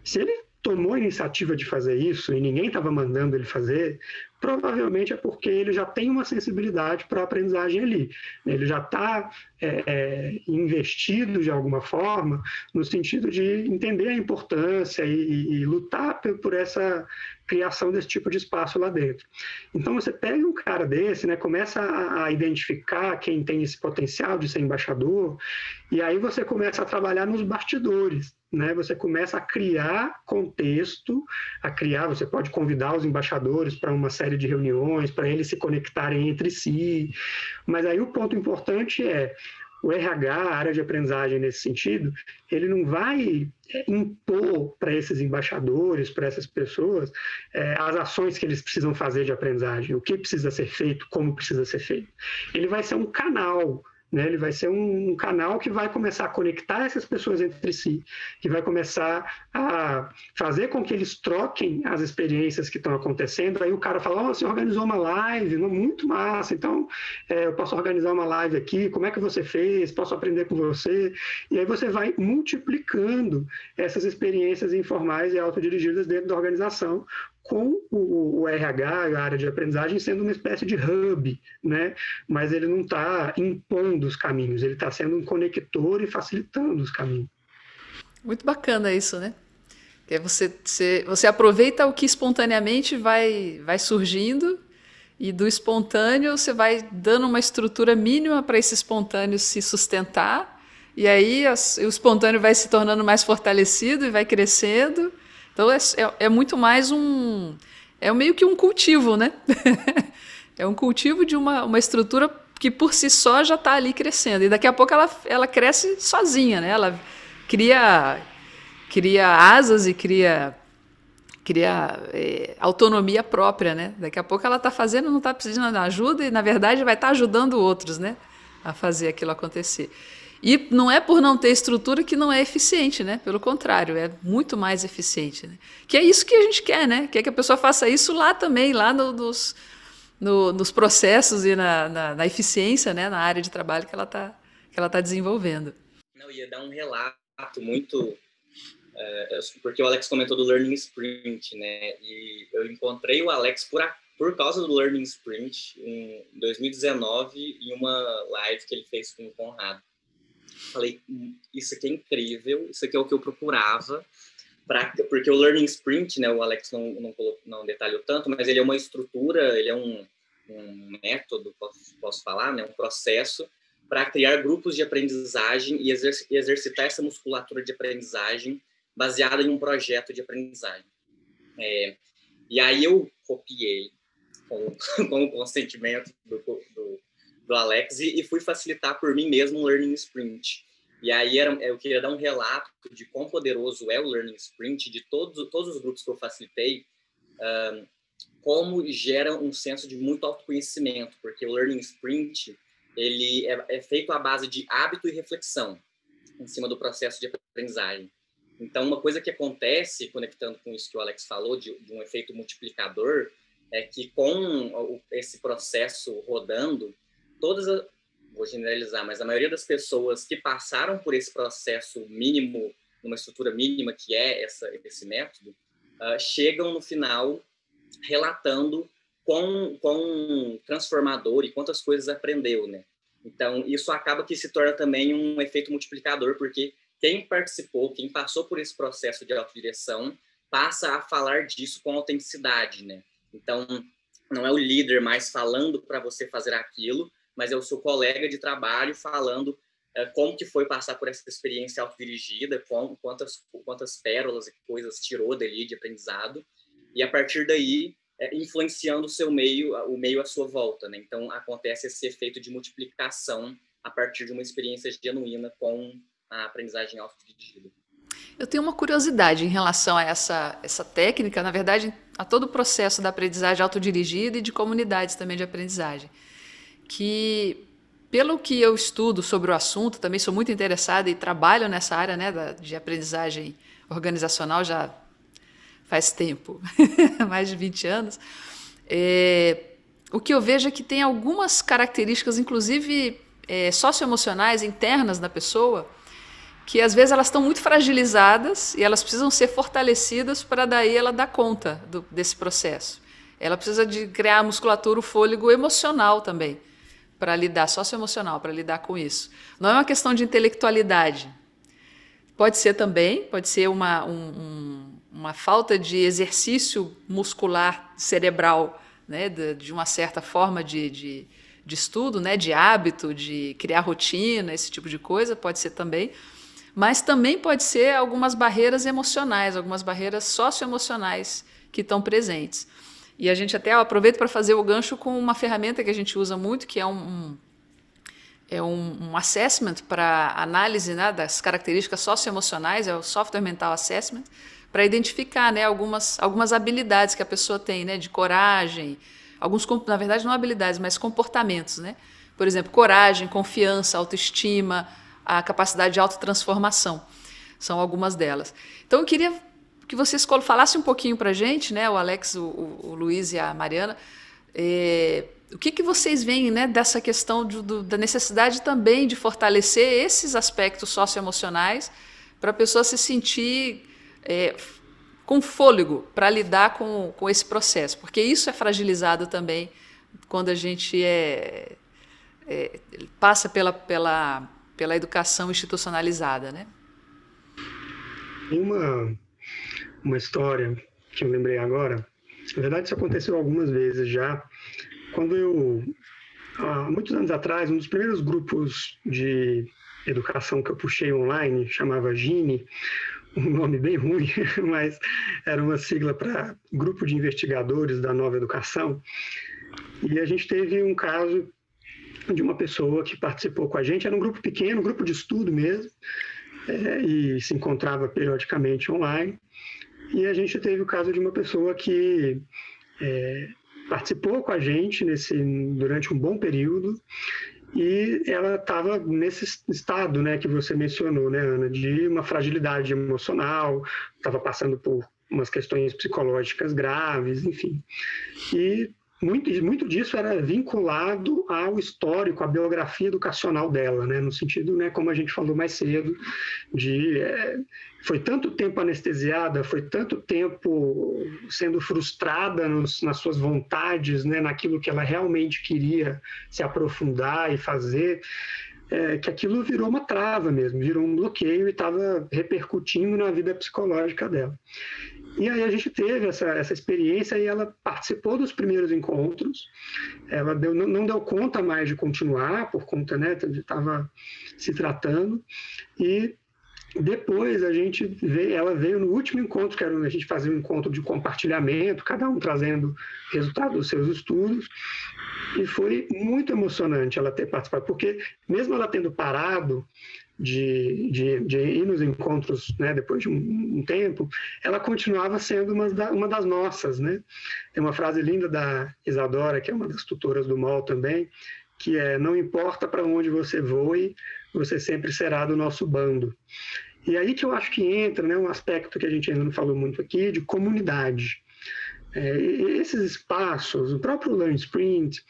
Se ele tomou a iniciativa de fazer isso e ninguém estava mandando ele fazer, provavelmente é porque ele já tem uma sensibilidade para a aprendizagem ali. Ele já está é, é, investido de alguma forma no sentido de entender a importância e, e, lutar por essa criação desse tipo de espaço lá dentro. Então você pega um cara desse, né, começa a, a identificar quem tem esse potencial de ser embaixador e aí você começa a trabalhar nos bastidores né, você começa a criar contexto, a criar, você pode convidar os embaixadores para uma série de reuniões, para eles se conectarem entre si, mas aí o ponto importante é o RH, a área de aprendizagem nesse sentido, ele não vai é, impor para esses embaixadores, para essas pessoas, é, as ações que eles precisam fazer de aprendizagem, o que precisa ser feito, como precisa ser feito. Ele vai ser um canal né? Ele vai ser um, um, canal que vai começar a conectar essas pessoas entre si, que vai começar a fazer com que eles troquem as experiências que estão acontecendo. Aí o cara fala: oh, você organizou uma live, muito massa, então é, eu posso organizar uma live aqui, como é que você fez? Posso aprender com você? E aí você vai multiplicando essas experiências informais e autodirigidas dentro da organização, com o, o, RH, a área de aprendizagem, sendo uma espécie de hub, né? mas ele não está impondo os caminhos, ele está sendo um conector e facilitando os caminhos. Muito bacana isso, né? Que é você, você, você aproveita o que espontaneamente vai, vai surgindo e do espontâneo você vai dando uma estrutura mínima para esse espontâneo se sustentar, e aí o espontâneo vai se tornando mais fortalecido e vai crescendo. Então é, é, é muito mais um. É meio que um cultivo, né? é um cultivo de uma, uma estrutura que por si só já está ali crescendo. E daqui a pouco ela, ela cresce sozinha, né? Ela cria, cria asas e cria cria é, autonomia própria, né? Daqui a pouco ela está fazendo, não está precisando de ajuda e na verdade vai estar tá ajudando outros, né? A fazer aquilo acontecer. E não é por não ter estrutura que não é eficiente, né? Pelo contrário, é muito mais eficiente. Né? Que é isso que a gente quer, né? Quer que a pessoa faça isso lá também, lá no, nos, no, nos processos e na, na, na, eficiência, né? Na área de trabalho que ela está que ela tá desenvolvendo. Não, ia dar um relato muito é, porque o Alex comentou do Learning Sprint, né? E eu encontrei o Alex por, a, por causa do Learning Sprint em 2019 em uma live que ele fez com o Conrado. Falei, hum, isso aqui é incrível, isso aqui é o que eu procurava. Pra, porque o Learning Sprint, né, o Alex não, não, não detalhou tanto, mas ele é uma estrutura, ele é um, um método, posso, posso falar, né, um processo para criar grupos de aprendizagem e exercitar essa musculatura de aprendizagem baseada em um projeto de aprendizagem. É, e aí eu copiei com, com o consentimento do, do, do Alex e, e, fui facilitar por mim mesmo um Learning Sprint. E aí era, eu queria dar um relato de quão poderoso é o Learning Sprint, de todos, todos os grupos que eu facilitei, um, como gera um senso de muito autoconhecimento, porque o Learning Sprint ele é, é feito à base de hábito e reflexão em cima do processo de aprendizagem. Então, uma coisa que acontece, conectando com isso que o Alex falou, de, de um efeito multiplicador, é que com o, esse processo rodando, todas, vou generalizar, mas a maioria das pessoas que passaram por esse processo mínimo, numa estrutura mínima que é essa, esse método, uh, chegam no final relatando quão, quão transformador e quantas coisas aprendeu, né? Então, isso acaba que se torna também um efeito multiplicador, porque quem participou, quem passou por esse processo de autodireção, passa a falar disso com autenticidade, né? Então, não é o líder mais falando para você fazer aquilo, mas é o seu colega de trabalho falando é, como que foi passar por essa experiência autodirigida, com, quantas, quantas pérolas e coisas tirou dali de aprendizado, e a partir daí, é, influenciando o seu meio, o meio à sua volta, né? Então, acontece esse efeito de multiplicação a partir de uma experiência genuína com a aprendizagem autodirigida. Eu tenho uma curiosidade em relação a essa, essa técnica, na verdade, a todo o processo da aprendizagem autodirigida e de comunidades também de aprendizagem. Que, pelo que eu estudo sobre o assunto, também sou muito interessada e trabalho nessa área né, de aprendizagem organizacional já faz tempo mais de 20 anos. É, o que eu vejo é que tem algumas características, inclusive é, socioemocionais internas da pessoa, que às vezes elas estão muito fragilizadas e elas precisam ser fortalecidas para daí ela dar conta do, desse processo. Ela precisa de criar a musculatura, o fôlego emocional também, para lidar, socioemocional, para lidar com isso. Não é uma questão de intelectualidade. Pode ser também, pode ser uma, um, um, uma falta de exercício muscular cerebral, né, de, de uma certa forma de, de, de estudo, né, de hábito, de criar rotina, esse tipo de coisa, pode ser também mas também pode ser algumas barreiras emocionais, algumas barreiras socioemocionais que estão presentes. E a gente até aproveita para fazer o gancho com uma ferramenta que a gente usa muito, que é um, um é um, um assessment para análise né, das características socioemocionais, é o Software Mental Assessment, para identificar né, algumas, algumas habilidades que a pessoa tem, né, de coragem, alguns, na verdade, não habilidades, mas comportamentos. Né? Por exemplo, coragem, confiança, autoestima, a capacidade de autotransformação. São algumas delas. Então, eu queria que vocês falassem um pouquinho para a gente, né, o Alex, o, o, Luiz e a Mariana, é, o que, que vocês veem né, dessa questão do, da necessidade também de fortalecer esses aspectos socioemocionais para a pessoa se sentir é, com fôlego para lidar com, com esse processo, porque isso é fragilizado também quando a gente é, é passa pela, pela pela educação institucionalizada, né? Uma, uma história que eu lembrei agora. Na verdade, isso aconteceu algumas vezes já quando eu, há muitos anos atrás, um dos primeiros grupos de educação que eu puxei online chamava Gine, um nome bem ruim, mas era uma sigla para Grupo de Investigadores da Nova Educação. E a gente teve um caso de uma pessoa que participou com a gente, era um grupo pequeno, um grupo de estudo mesmo, é, e se encontrava periodicamente online. E a gente teve o caso de uma pessoa que é, participou com a gente nesse, durante um bom período e ela estava nesse estado, né, que você mencionou, né, Ana, de uma fragilidade emocional, estava passando por umas questões psicológicas graves, enfim. E muito, muito disso era vinculado ao histórico, à biografia educacional dela, né? no sentido, né, como a gente falou mais cedo, de é, foi tanto tempo anestesiada, foi tanto tempo sendo frustrada nos, nas suas vontades, né, naquilo que ela realmente queria se aprofundar e fazer, é, que aquilo virou uma trava mesmo, virou um bloqueio e estava repercutindo na vida psicológica dela. E aí a gente teve essa, essa experiência e ela participou dos primeiros encontros. Ela deu, não, não deu conta mais de continuar, por conta, né, estava se tratando. E depois a gente veio, ela veio no último encontro, que era a gente fazia um encontro de compartilhamento, cada um trazendo resultado dos seus estudos. E foi muito emocionante ela ter participado, porque mesmo ela tendo parado, de, de, de ir nos encontros, né, depois de um, um, tempo, ela continuava sendo uma, da, uma das nossas, né? Tem uma frase linda da Isadora, que é uma das tutoras do MOL também, que é, não importa para onde você voe, você sempre será do nosso bando. E aí que eu acho que entra né, um aspecto que a gente ainda não falou muito aqui, de comunidade. É, esses espaços, o próprio Learn Sprint,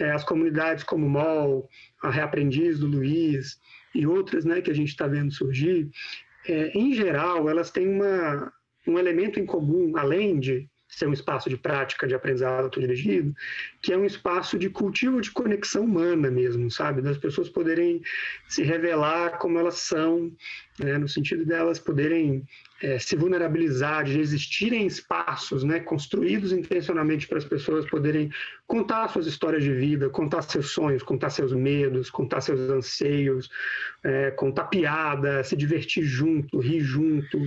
é, as comunidades como o MOL, a Reaprendiz do Luiz, e outras né, que a gente está vendo surgir, é, em geral, elas têm uma, um elemento em comum, além de ser um espaço de prática de aprendizado autodirigido, que é um espaço de cultivo de conexão humana mesmo, sabe? Das pessoas poderem se revelar como elas são, né? no sentido delas poderem é, se vulnerabilizar, de existirem espaços né, construídos intencionalmente para as pessoas poderem contar suas histórias de vida, contar seus sonhos, contar seus medos, contar seus anseios, é, contar piada, se divertir junto, rir junto.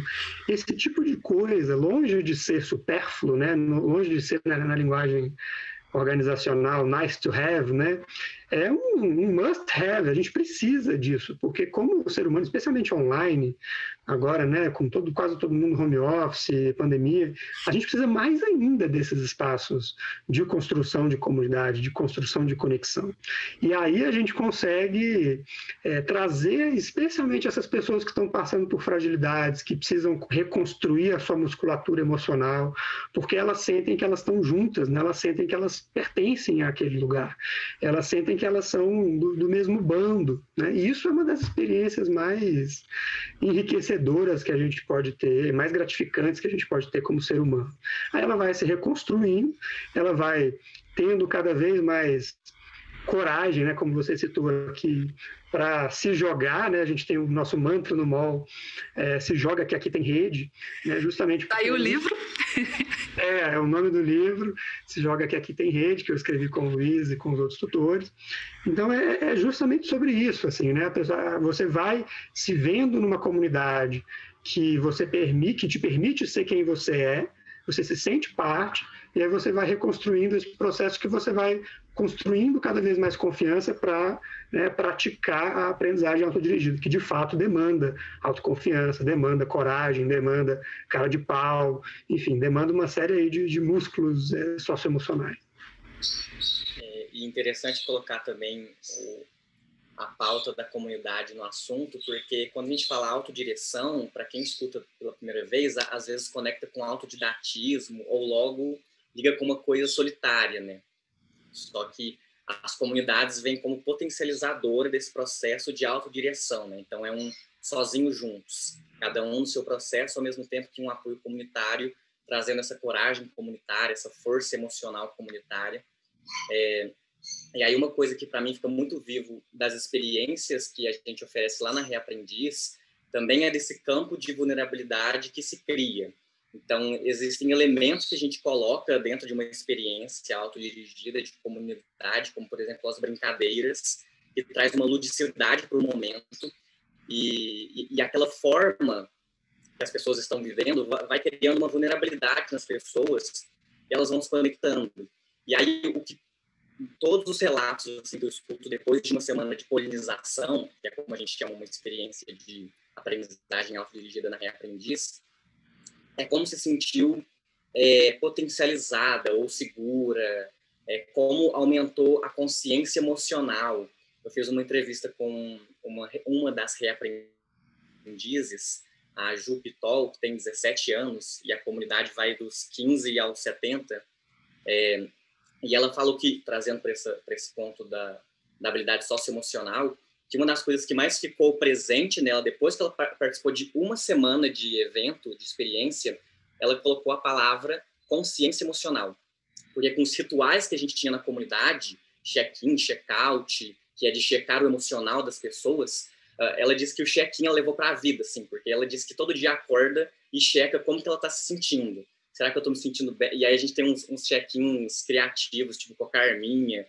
Esse tipo de coisa, longe de ser supérfluo, né, longe de ser na, na linguagem organizacional nice to have, né? É um, um must have, a gente precisa disso, porque como o ser humano, especialmente online, agora, né, com todo, quase todo mundo home office, pandemia, a gente precisa mais ainda desses espaços de construção de comunidade, de construção de conexão. E aí a gente consegue é, trazer, especialmente essas pessoas que estão passando por fragilidades, que precisam reconstruir a sua musculatura emocional, porque elas sentem que elas estão juntas, né? elas sentem que elas pertencem àquele lugar, elas sentem que elas são do, do mesmo bando. Né? E isso é uma das experiências mais enriquecedoras enriquecedoras que a gente pode ter, mais gratificantes que a gente pode ter como ser humano. Aí ela vai se reconstruindo, ela vai tendo cada vez mais coragem, né, como você citou aqui, para se jogar, né? A gente tem o nosso mantra no mall, é, se joga que aqui tem rede, né? Justamente. Tá aí o livro. É, é o nome do livro, se joga que aqui tem rede, que eu escrevi com o Luiz e com os outros tutores. Então é, é justamente sobre isso, assim, né? Você vai se vendo numa comunidade que você permite, que te permite ser quem você é, você se sente parte, e aí você vai reconstruindo esse processo que você vai construindo cada vez mais confiança para né, praticar a aprendizagem autodirigida, que de fato demanda autoconfiança, demanda coragem, demanda cara de pau, enfim, demanda uma série de, de músculos é, socioemocionais. É, interessante colocar também a pauta da comunidade no assunto, porque quando a gente fala autodireção, para quem escuta pela primeira vez, às vezes conecta com autodidatismo ou logo liga com uma coisa solitária, né? Só que as comunidades vêm como potencializadora desse processo de autodireção, né? Então é um sozinho juntos, cada um no seu processo, ao mesmo tempo que um apoio comunitário, trazendo essa coragem comunitária, essa força emocional comunitária. É, e aí uma coisa que para mim fica muito vivo das experiências que a gente oferece lá na Reaprendiz, também é desse campo de vulnerabilidade que se cria. Então, existem elementos que a gente coloca dentro de uma experiência autodirigida de comunidade, como, por exemplo, as brincadeiras, que traz uma ludicidade para o momento, e, e, e, aquela forma que as pessoas estão vivendo vai, criando uma vulnerabilidade nas pessoas, e elas vão se conectando. E aí, o que todos os relatos assim, que eu escuto depois de uma semana de polinização, que é como a gente chama uma experiência de aprendizagem autodirigida na Reaprendiz, é como se sentiu é, potencializada ou segura, é, como aumentou a consciência emocional. Eu fiz uma entrevista com uma, uma das reaprendizes, a Ju Pitol, que tem 17 anos, e a comunidade vai dos 15 aos 70, é, e ela falou que, trazendo para esse ponto da, da habilidade socioemocional, que uma das coisas que mais ficou presente nela, depois que ela participou de uma semana de evento, de experiência, ela colocou a palavra consciência emocional. Porque com os rituais que a gente tinha na comunidade, check-in, check-out, que é de checar o emocional das pessoas, ah, ela disse que o check-in ela levou para a vida, assim, porque ela disse que todo dia acorda e checa como que ela está se sentindo. Será que eu estou me sentindo bem? E aí a gente tem uns, uns check-ins criativos, tipo com a Carminha.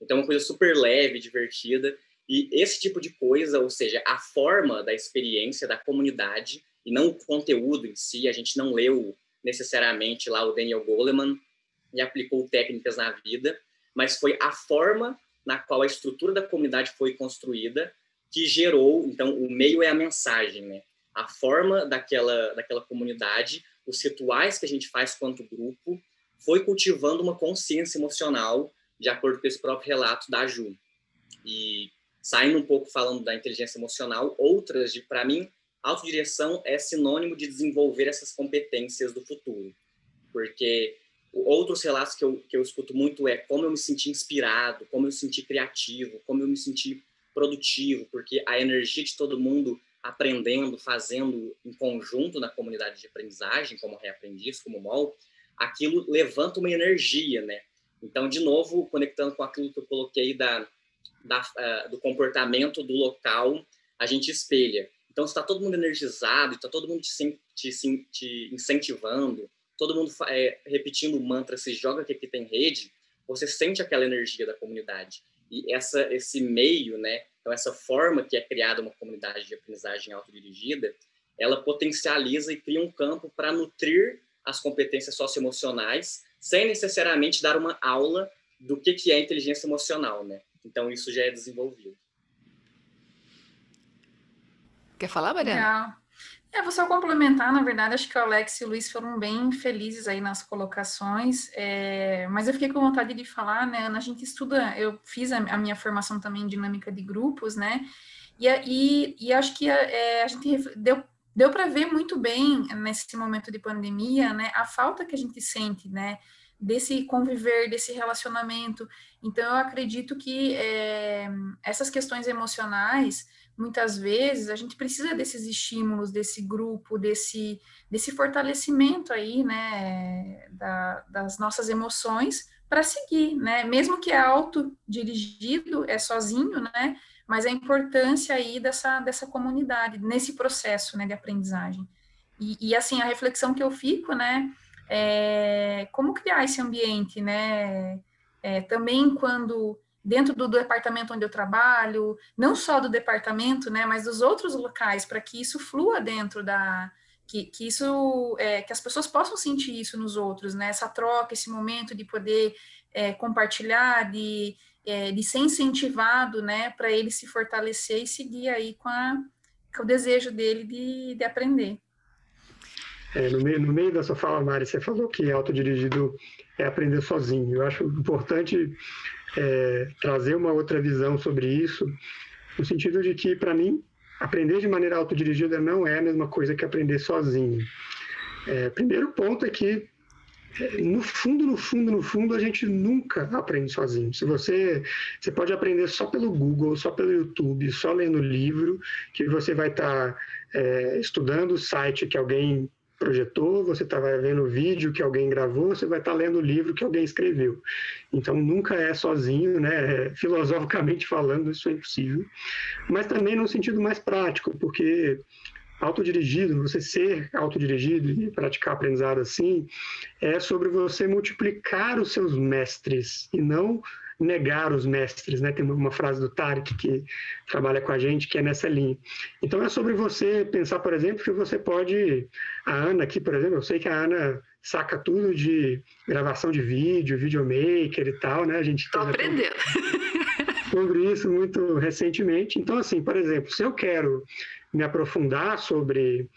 Então, é uma coisa super leve, divertida. E esse tipo de coisa, ou seja, a forma da experiência da comunidade e não o conteúdo em si, a gente não leu necessariamente lá o Daniel Goleman e aplicou técnicas na vida, mas foi a forma na qual a estrutura da comunidade foi construída que gerou, então o meio é a mensagem, né? A forma daquela daquela comunidade, os rituais que a gente faz quanto grupo, foi cultivando uma consciência emocional, de acordo com esse próprio relato da Ju. E saindo um pouco falando da inteligência emocional, outras de, para mim, autodireção é sinônimo de desenvolver essas competências do futuro. Porque outros relatos que eu, que eu escuto muito é como eu me senti inspirado, como eu me senti criativo, como eu me senti produtivo, porque a energia de todo mundo aprendendo, fazendo em conjunto na comunidade de aprendizagem, como reaprendiz, como MOL, aquilo levanta uma energia, né? Então, de novo, conectando com aquilo que eu coloquei da da, uh, do comportamento do local a gente espelha. Então, se está todo mundo energizado, está todo mundo te, te, te, incentivando, todo mundo é, repetindo o mantra, se joga que aqui tem rede, você sente aquela energia da comunidade. E essa, esse meio, né, então essa forma que é criada uma comunidade de aprendizagem autodirigida, ela potencializa e cria um campo para nutrir as competências socioemocionais, sem necessariamente dar uma aula do que, que é inteligência emocional, né? Então, isso já é desenvolvido. Quer falar, Mariana? Legal. É, vou só complementar, na verdade, acho que o Alex e o Luiz foram bem felizes aí nas colocações, é, mas eu fiquei com vontade de falar, né, a gente estuda, eu fiz a, a minha formação também em dinâmica de grupos, né, e, e, e acho que a, é, a gente deu, deu para ver muito bem nesse momento de pandemia, né, a falta que a gente sente, né, desse conviver, desse relacionamento. Então, eu acredito que é, essas questões emocionais, muitas vezes, a gente precisa desses estímulos, desse grupo, desse, desse fortalecimento aí, né, da, das nossas emoções para seguir, né, mesmo que é autodirigido, é sozinho, né, mas a importância aí dessa, dessa comunidade, nesse processo, né, de aprendizagem. E, e assim, a reflexão que eu fico, né, é, como criar esse ambiente, né? É, também quando dentro do, departamento onde eu trabalho, não só do departamento, né, mas dos outros locais, para que isso flua dentro da que, que isso é, que as pessoas possam sentir isso nos outros, né? Essa troca, esse momento de poder é, compartilhar, de, é, de ser incentivado, né, para ele se fortalecer e seguir aí com, a, com o desejo dele de, de aprender. É, no, meio, no meio da sua fala, Mari, você falou que autodirigido é aprender sozinho. Eu acho importante é, trazer uma outra visão sobre isso, no sentido de que, para mim, aprender de maneira autodirigida não é a mesma coisa que aprender sozinho. É, primeiro ponto é que, no fundo, no fundo, no fundo, a gente nunca aprende sozinho. Se você, você pode aprender só pelo Google, só pelo YouTube, só lendo livro, que você vai estar tá, é, estudando o site que alguém projetou, você está vendo o vídeo que alguém gravou, você vai estar tá lendo o livro que alguém escreveu. Então nunca é sozinho, né? Filosoficamente falando, isso é impossível. Mas também no sentido mais prático, porque autodirigido, você ser autodirigido e praticar aprendizado assim, é sobre você multiplicar os seus mestres e não negar os mestres, né? Tem uma frase do Tarek que trabalha com a gente que é nessa linha. Então é sobre você pensar, por exemplo, que você pode a Ana aqui, por exemplo, eu sei que a Ana saca tudo de gravação de vídeo, videomaker e tal, né? A gente está aprendendo. Sobre isso muito recentemente. Então, assim, por exemplo, se eu quero me aprofundar sobre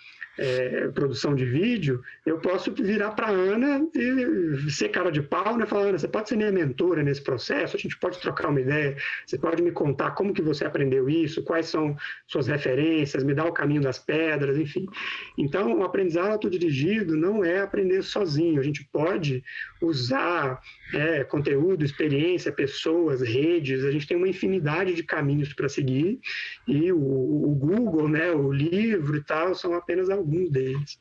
é, produção de vídeo, eu posso virar para Ana e ser cara de pau, né? Falar, Ana, você pode ser minha mentora nesse processo, a gente pode trocar uma ideia, você pode me contar como que você aprendeu isso, quais são suas referências, me dar o caminho das pedras, enfim. Então, o aprendizado autodirigido não é aprender sozinho, a gente pode usar é, conteúdo, experiência, pessoas, redes, a gente tem uma infinidade de caminhos para seguir e o, o Google, né, o livro e tal, são apenas alguns deles.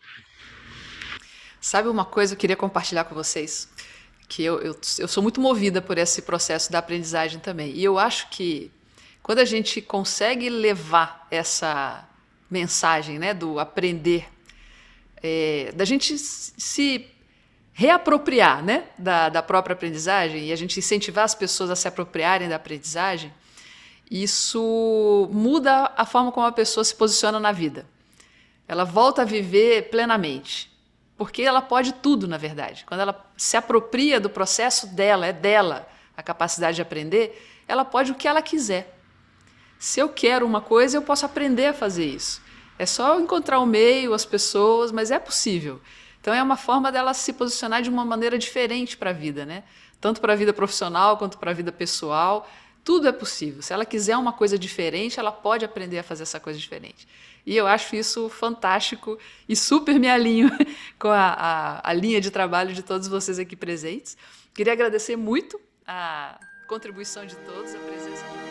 Sabe uma coisa que eu queria compartilhar com vocês? Que eu, eu, eu sou muito movida por esse processo da aprendizagem também. E eu acho que quando a gente consegue levar essa mensagem né, do aprender, é, da gente se reapropriar né, da, da própria aprendizagem e a gente incentivar as pessoas a se apropriarem da aprendizagem, isso muda a forma como a pessoa se posiciona na vida ela volta a viver plenamente. Porque ela pode tudo, na verdade. Quando ela se apropria do processo dela, é dela a capacidade de aprender, ela pode o que ela quiser. Se eu quero uma coisa, eu posso aprender a fazer isso. É só encontrar o meio, as pessoas, mas é possível. Então é uma forma dela se posicionar de uma maneira diferente para a vida, né? Tanto para a vida profissional quanto para a vida pessoal. Tudo é possível. Se ela quiser uma coisa diferente, ela pode aprender a fazer essa coisa diferente. E eu acho isso fantástico e super me alinho com a, a, a linha de trabalho de todos vocês aqui presentes. Queria agradecer muito a contribuição de todos, a presença de